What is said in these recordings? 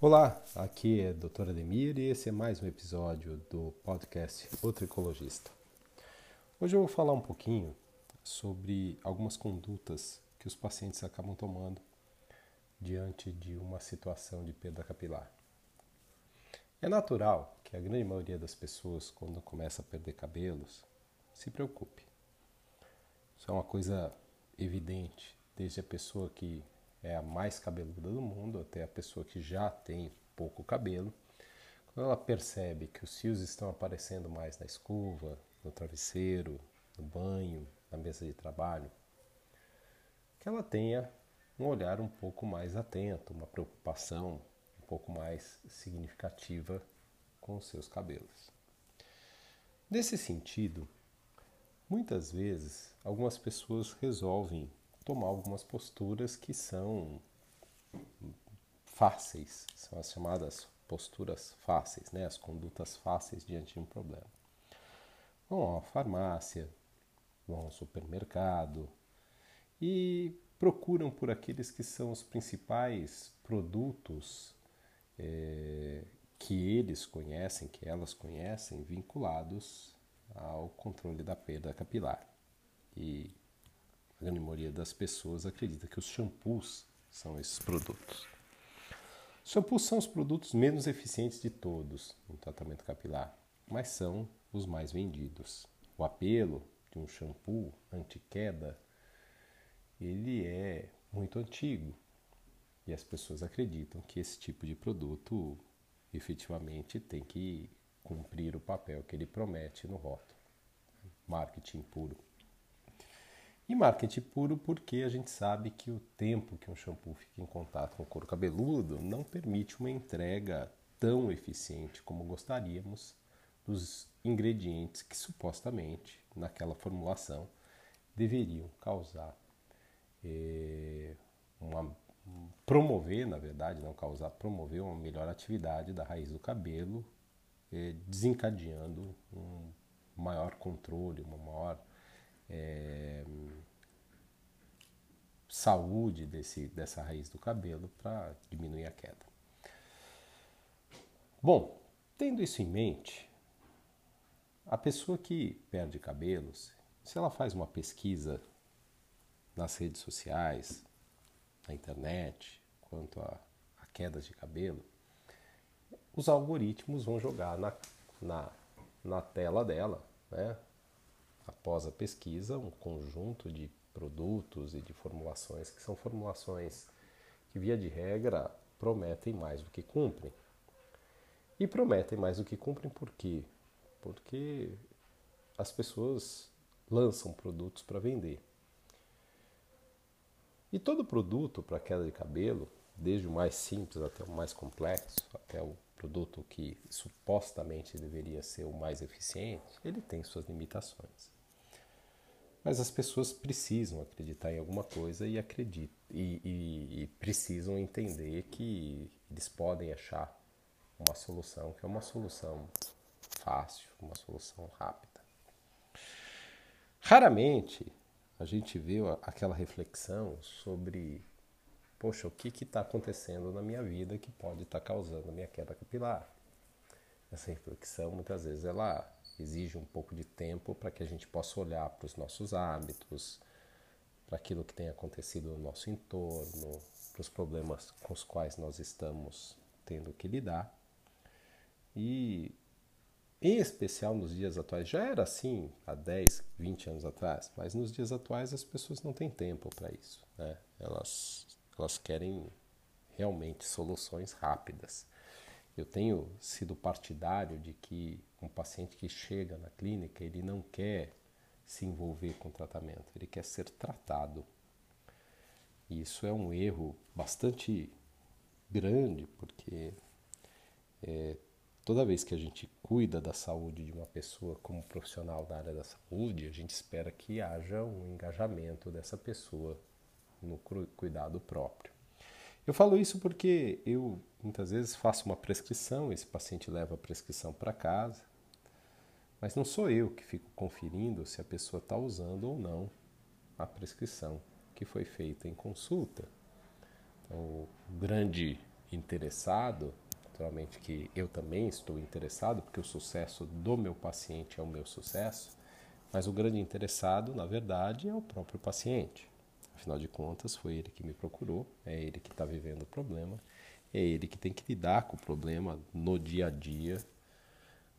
Olá, aqui é doutora Ademir e esse é mais um episódio do podcast O Tricologista. Hoje eu vou falar um pouquinho sobre algumas condutas que os pacientes acabam tomando diante de uma situação de perda capilar. É natural que a grande maioria das pessoas, quando começa a perder cabelos, se preocupe. Isso é uma coisa evidente, desde a pessoa que é a mais cabeluda do mundo até a pessoa que já tem pouco cabelo. Quando ela percebe que os fios estão aparecendo mais na escova, no travesseiro, no banho, na mesa de trabalho, que ela tenha um olhar um pouco mais atento, uma preocupação um pouco mais significativa com os seus cabelos. Nesse sentido, muitas vezes algumas pessoas resolvem tomar algumas posturas que são fáceis, são as chamadas posturas fáceis, né? as condutas fáceis diante de um problema. Vão à farmácia, vão ao supermercado e procuram por aqueles que são os principais produtos é, que eles conhecem, que elas conhecem, vinculados ao controle da perda capilar. E a grande maioria das pessoas acredita que os shampoos são esses produtos. Os shampoos são os produtos menos eficientes de todos no tratamento capilar, mas são os mais vendidos. O apelo de um shampoo anti-queda ele é muito antigo e as pessoas acreditam que esse tipo de produto efetivamente tem que cumprir o papel que ele promete no rótulo. Marketing puro. E marketing puro porque a gente sabe que o tempo que um shampoo fica em contato com o couro cabeludo não permite uma entrega tão eficiente como gostaríamos dos ingredientes que supostamente naquela formulação deveriam causar é, uma, promover, na verdade, não causar, promover uma melhor atividade da raiz do cabelo, é, desencadeando um maior controle, uma maior é, saúde desse, dessa raiz do cabelo para diminuir a queda. Bom, tendo isso em mente, a pessoa que perde cabelos, se ela faz uma pesquisa nas redes sociais, na internet, quanto a, a quedas de cabelo, os algoritmos vão jogar na, na, na tela dela, né? Após a pesquisa, um conjunto de produtos e de formulações que são formulações que, via de regra, prometem mais do que cumprem. E prometem mais do que cumprem por quê? Porque as pessoas lançam produtos para vender. E todo produto para queda de cabelo, desde o mais simples até o mais complexo, até o produto que supostamente deveria ser o mais eficiente, ele tem suas limitações. Mas as pessoas precisam acreditar em alguma coisa e, acreditam, e, e, e precisam entender que eles podem achar uma solução que é uma solução fácil, uma solução rápida. Raramente a gente vê aquela reflexão sobre, poxa, o que está acontecendo na minha vida que pode estar tá causando a minha queda capilar? Essa reflexão muitas vezes ela exige um pouco de tempo para que a gente possa olhar para os nossos hábitos, para aquilo que tem acontecido no nosso entorno, para os problemas com os quais nós estamos tendo que lidar. E em especial nos dias atuais, já era assim há 10, 20 anos atrás, mas nos dias atuais as pessoas não têm tempo para isso. Né? Elas, elas querem realmente soluções rápidas. Eu tenho sido partidário de que um paciente que chega na clínica, ele não quer se envolver com o tratamento, ele quer ser tratado. E isso é um erro bastante grande, porque é, toda vez que a gente cuida da saúde de uma pessoa como profissional da área da saúde, a gente espera que haja um engajamento dessa pessoa no cuidado próprio. Eu falo isso porque eu muitas vezes faço uma prescrição, esse paciente leva a prescrição para casa, mas não sou eu que fico conferindo se a pessoa está usando ou não a prescrição que foi feita em consulta. Então, o grande interessado, naturalmente que eu também estou interessado, porque o sucesso do meu paciente é o meu sucesso, mas o grande interessado, na verdade, é o próprio paciente. Afinal de contas, foi ele que me procurou, é ele que está vivendo o problema, é ele que tem que lidar com o problema no dia a dia,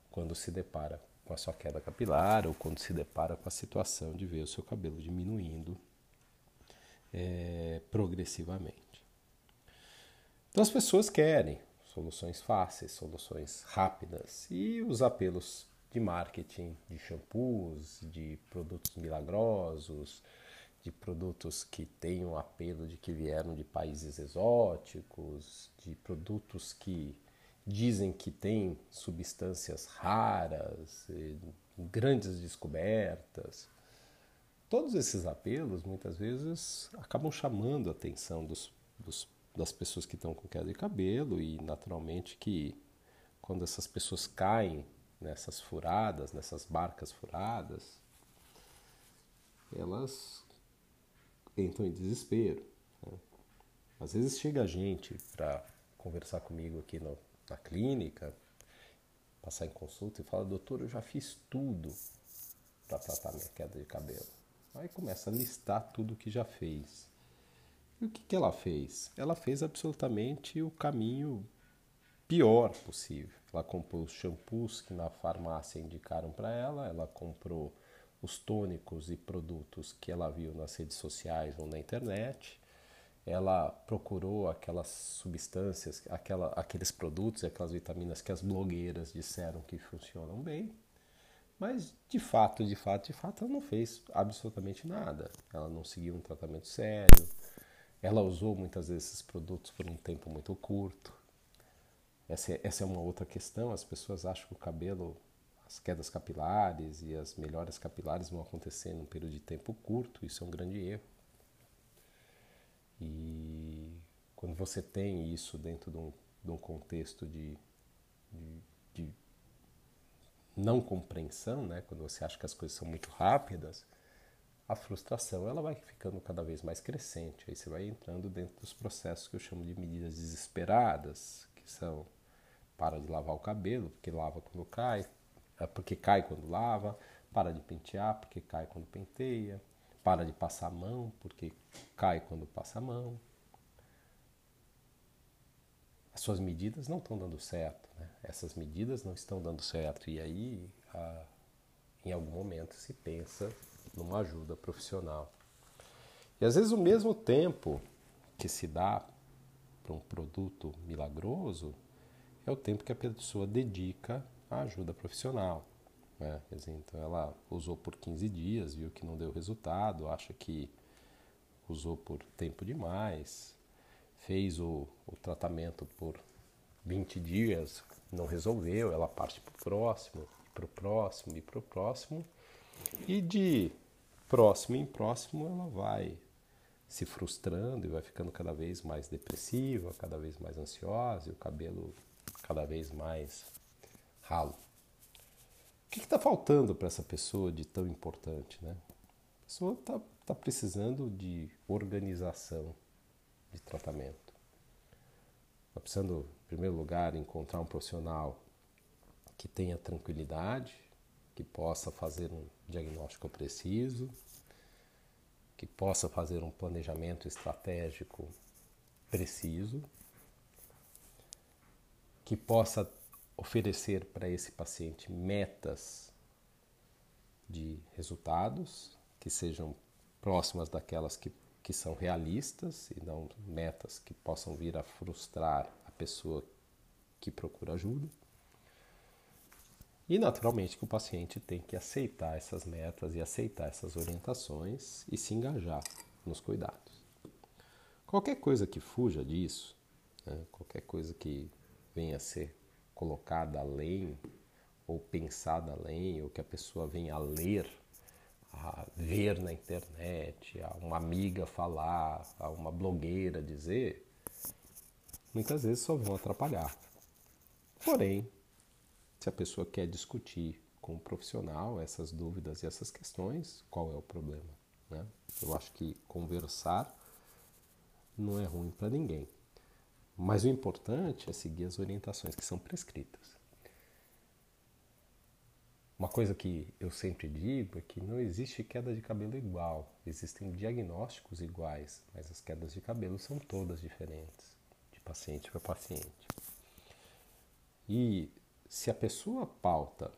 quando se depara com a sua queda capilar ou quando se depara com a situação de ver o seu cabelo diminuindo é, progressivamente. Então as pessoas querem soluções fáceis, soluções rápidas e os apelos de marketing de shampoos, de produtos milagrosos, de produtos que um apelo de que vieram de países exóticos, de produtos que dizem que têm substâncias raras, grandes descobertas. Todos esses apelos muitas vezes acabam chamando a atenção dos, dos das pessoas que estão com queda de cabelo e naturalmente que quando essas pessoas caem nessas furadas, nessas barcas furadas, elas entram em desespero. Né? Às vezes chega gente para conversar comigo aqui no, na clínica, passar em consulta e fala, doutor, eu já fiz tudo para tratar minha queda de cabelo. Aí começa a listar tudo que já fez. E o que, que ela fez? Ela fez absolutamente o caminho pior possível. Ela comprou os shampoos que na farmácia indicaram para ela, ela comprou os tônicos e produtos que ela viu nas redes sociais ou na internet. Ela procurou aquelas substâncias, aquela, aqueles produtos aquelas vitaminas que as blogueiras disseram que funcionam bem. Mas de fato, de fato, de fato, ela não fez absolutamente nada. Ela não seguiu um tratamento sério, ela usou muitas vezes esses produtos por um tempo muito curto. Essa é, essa é uma outra questão. As pessoas acham que o cabelo, as quedas capilares e as melhoras capilares vão acontecer num período de tempo curto. Isso é um grande erro. E quando você tem isso dentro de um, de um contexto de, de, de não compreensão, né? quando você acha que as coisas são muito rápidas, a frustração ela vai ficando cada vez mais crescente. Aí você vai entrando dentro dos processos que eu chamo de medidas desesperadas, que são para de lavar o cabelo, porque lava quando cai, é porque cai quando lava, para de pentear, porque cai quando penteia, para de passar a mão, porque cai quando passa a mão. As suas medidas não estão dando certo, né? essas medidas não estão dando certo, e aí, a, em algum momento, se pensa numa ajuda profissional. E às vezes o mesmo tempo que se dá para um produto milagroso é o tempo que a pessoa dedica à ajuda profissional. Né? Então ela usou por 15 dias, viu que não deu resultado, acha que usou por tempo demais, fez o, o tratamento por 20 dias, não resolveu, ela parte para o próximo, para o próximo e para o próximo. E de próximo em próximo ela vai se frustrando e vai ficando cada vez mais depressiva, cada vez mais ansiosa e o cabelo cada vez mais ralo. O que está faltando para essa pessoa de tão importante? Né? A pessoa está tá precisando de organização de tratamento. Está precisando, em primeiro lugar, encontrar um profissional que tenha tranquilidade, que possa fazer um diagnóstico preciso, que possa fazer um planejamento estratégico preciso, que possa oferecer para esse paciente metas de resultados que sejam próximas daquelas que, que são realistas e não metas que possam vir a frustrar a pessoa que procura ajuda. E naturalmente que o paciente tem que aceitar essas metas e aceitar essas orientações e se engajar nos cuidados. Qualquer coisa que fuja disso, né, qualquer coisa que venha a ser colocada além ou pensada além, ou que a pessoa venha a ler, a ver na internet, a uma amiga falar, a uma blogueira dizer, muitas vezes só vão atrapalhar. Porém, se a pessoa quer discutir com o profissional essas dúvidas e essas questões, qual é o problema? Né? Eu acho que conversar não é ruim para ninguém, Mas o importante é seguir as orientações que são prescritas. Uma coisa que eu sempre digo é que não existe queda de cabelo igual. Existem diagnósticos iguais, mas as quedas de cabelo são todas diferentes, de paciente para paciente. E se a pessoa pauta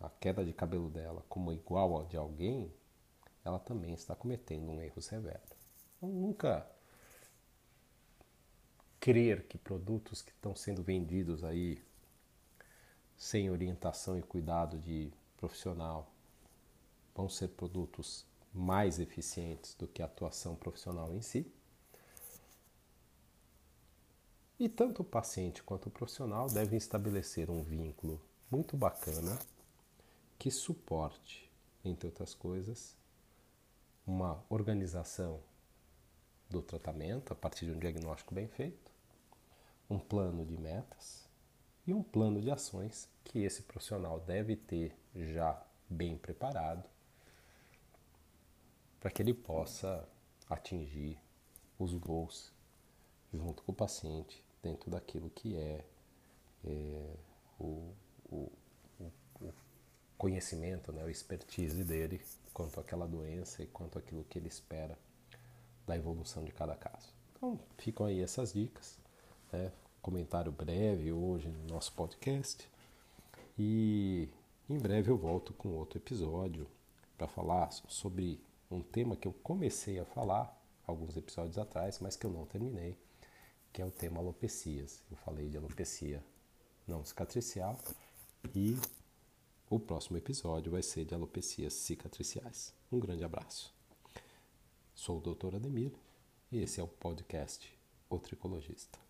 a queda de cabelo dela como igual a de alguém, ela também está cometendo um erro severo. Então, nunca crer que produtos que estão sendo vendidos aí sem orientação e cuidado de profissional vão ser produtos mais eficientes do que a atuação profissional em si. E tanto o paciente quanto o profissional devem estabelecer um vínculo muito bacana que suporte, entre outras coisas, uma organização do tratamento a partir de um diagnóstico bem feito, um plano de metas e um plano de ações que esse profissional deve ter já bem preparado para que ele possa atingir os gols junto com o paciente dentro daquilo que é, é o, o, o, conhecimento, né, o expertise dele quanto àquela doença e quanto àquilo que ele espera da evolução de cada caso. Então, ficam aí essas dicas. Né? Comentário breve hoje no nosso podcast. E em breve eu volto com outro episódio para falar sobre um tema que eu comecei a falar alguns episódios atrás, mas que eu não terminei, que é o tema alopecias. Eu falei de alopecia não cicatricial e o próximo episódio vai ser de alopecias cicatriciais. Um grande abraço. Sou o Dr. Ademir e esse é o podcast O Tricologista.